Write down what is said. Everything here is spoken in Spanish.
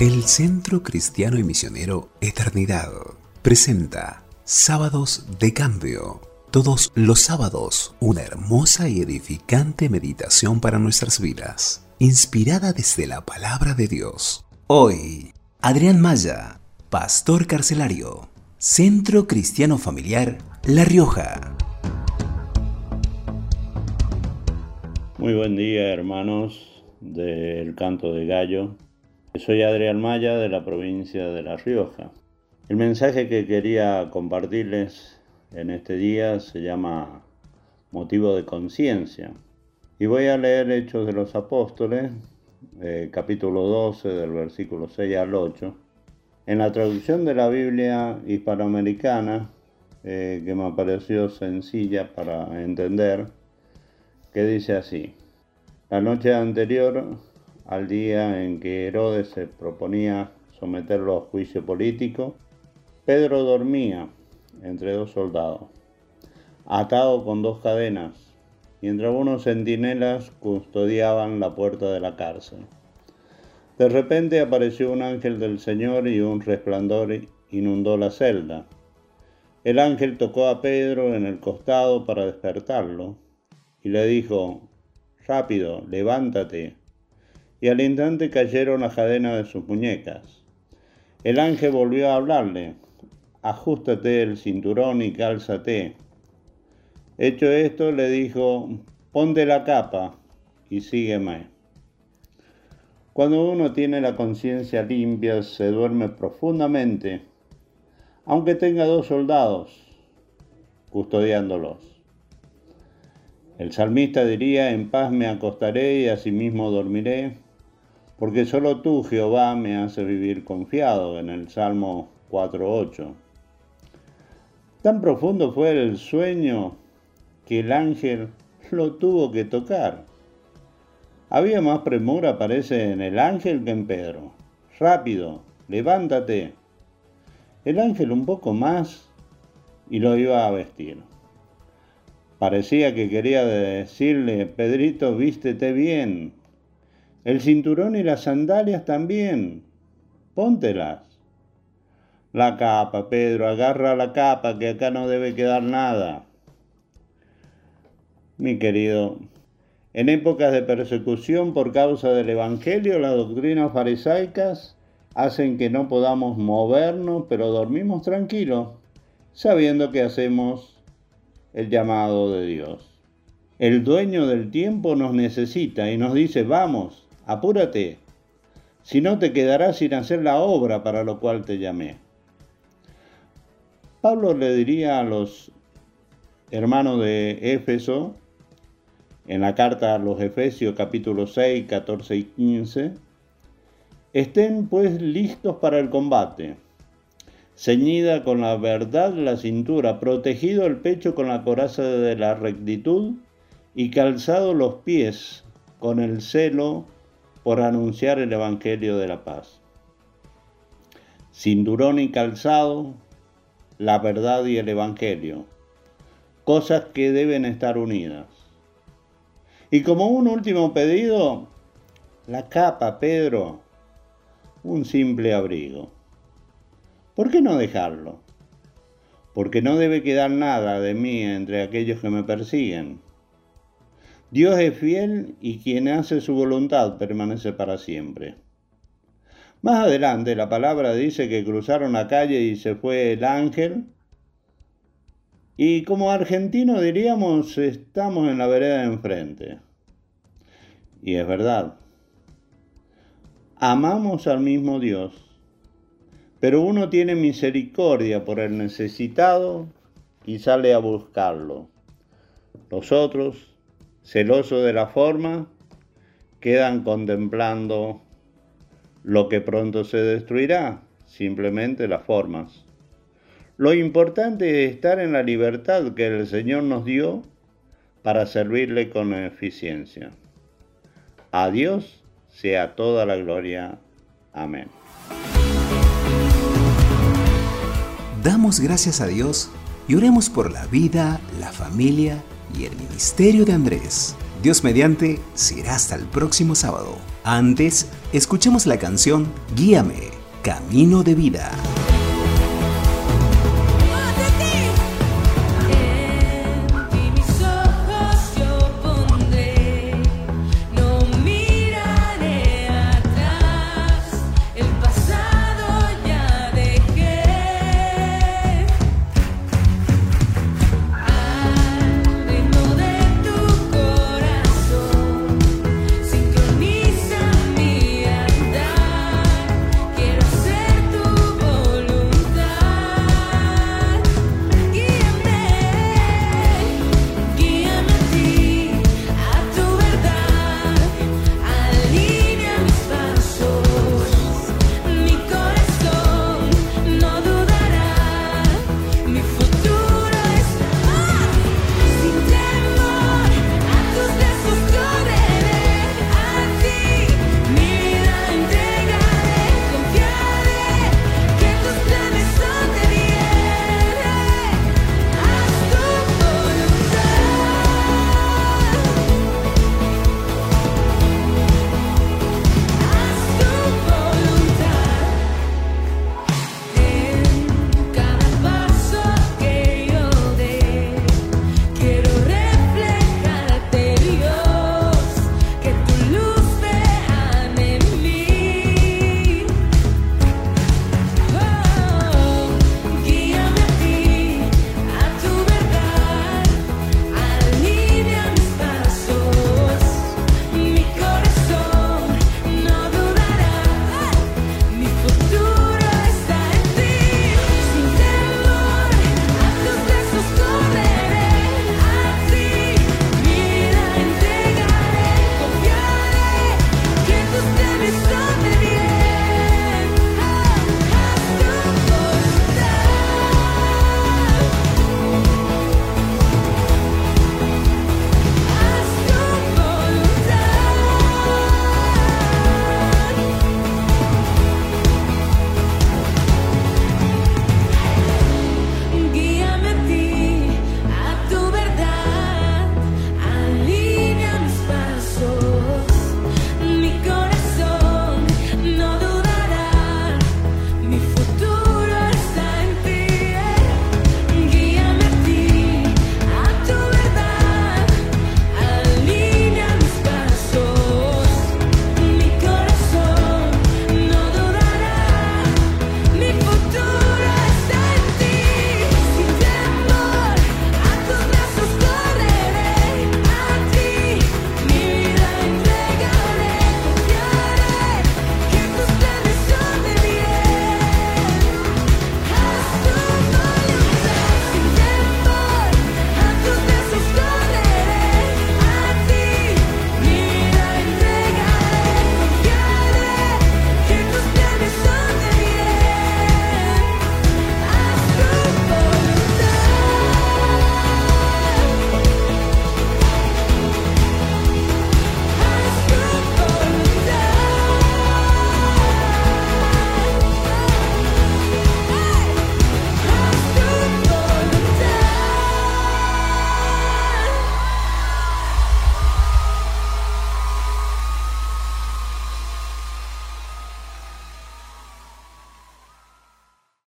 El Centro Cristiano y Misionero Eternidad presenta Sábados de Cambio. Todos los sábados, una hermosa y edificante meditación para nuestras vidas, inspirada desde la palabra de Dios. Hoy, Adrián Maya, pastor carcelario, Centro Cristiano Familiar La Rioja. Muy buen día, hermanos del Canto de Gallo. Soy Adrián Maya de la provincia de La Rioja. El mensaje que quería compartirles en este día se llama Motivo de Conciencia. Y voy a leer Hechos de los Apóstoles, eh, capítulo 12, del versículo 6 al 8. En la traducción de la Biblia hispanoamericana, eh, que me pareció sencilla para entender, que dice así. La noche anterior al día en que Herodes se proponía someterlo a juicio político, Pedro dormía entre dos soldados, atado con dos cadenas, mientras unos centinelas custodiaban la puerta de la cárcel. De repente apareció un ángel del Señor y un resplandor inundó la celda. El ángel tocó a Pedro en el costado para despertarlo y le dijo, rápido, levántate. Y al instante cayeron las cadenas de sus muñecas. El ángel volvió a hablarle, ajustate el cinturón y cálzate. Hecho esto, le dijo, ponte la capa y sígueme. Cuando uno tiene la conciencia limpia, se duerme profundamente, aunque tenga dos soldados custodiándolos. El salmista diría, en paz me acostaré y asimismo dormiré, porque solo tú, Jehová, me hace vivir confiado, en el Salmo 4.8. Tan profundo fue el sueño que el ángel lo tuvo que tocar. Había más premura, parece, en el ángel que en Pedro. Rápido, levántate. El ángel un poco más y lo iba a vestir. Parecía que quería decirle, Pedrito, vístete bien. El cinturón y las sandalias también. Póntelas. La capa, Pedro, agarra la capa, que acá no debe quedar nada. Mi querido, en épocas de persecución por causa del Evangelio, las doctrinas farisaicas hacen que no podamos movernos, pero dormimos tranquilos, sabiendo que hacemos el llamado de Dios. El dueño del tiempo nos necesita y nos dice, vamos, apúrate, si no te quedarás sin hacer la obra para lo cual te llamé. Pablo le diría a los hermanos de Éfeso, en la carta a los Efesios capítulo 6, 14 y 15, estén pues listos para el combate ceñida con la verdad la cintura, protegido el pecho con la coraza de la rectitud y calzado los pies con el celo por anunciar el Evangelio de la paz. Cinturón y calzado, la verdad y el Evangelio, cosas que deben estar unidas. Y como un último pedido, la capa, Pedro, un simple abrigo. ¿Por qué no dejarlo? Porque no debe quedar nada de mí entre aquellos que me persiguen. Dios es fiel y quien hace su voluntad permanece para siempre. Más adelante la palabra dice que cruzaron la calle y se fue el ángel. Y como argentino diríamos, estamos en la vereda de enfrente. Y es verdad. Amamos al mismo Dios pero uno tiene misericordia por el necesitado y sale a buscarlo. Los otros, celosos de la forma, quedan contemplando lo que pronto se destruirá, simplemente las formas. Lo importante es estar en la libertad que el Señor nos dio para servirle con eficiencia. A Dios sea toda la gloria. Amén. Damos gracias a Dios y oremos por la vida, la familia y el ministerio de Andrés. Dios mediante será hasta el próximo sábado. Antes, escuchemos la canción Guíame, Camino de Vida.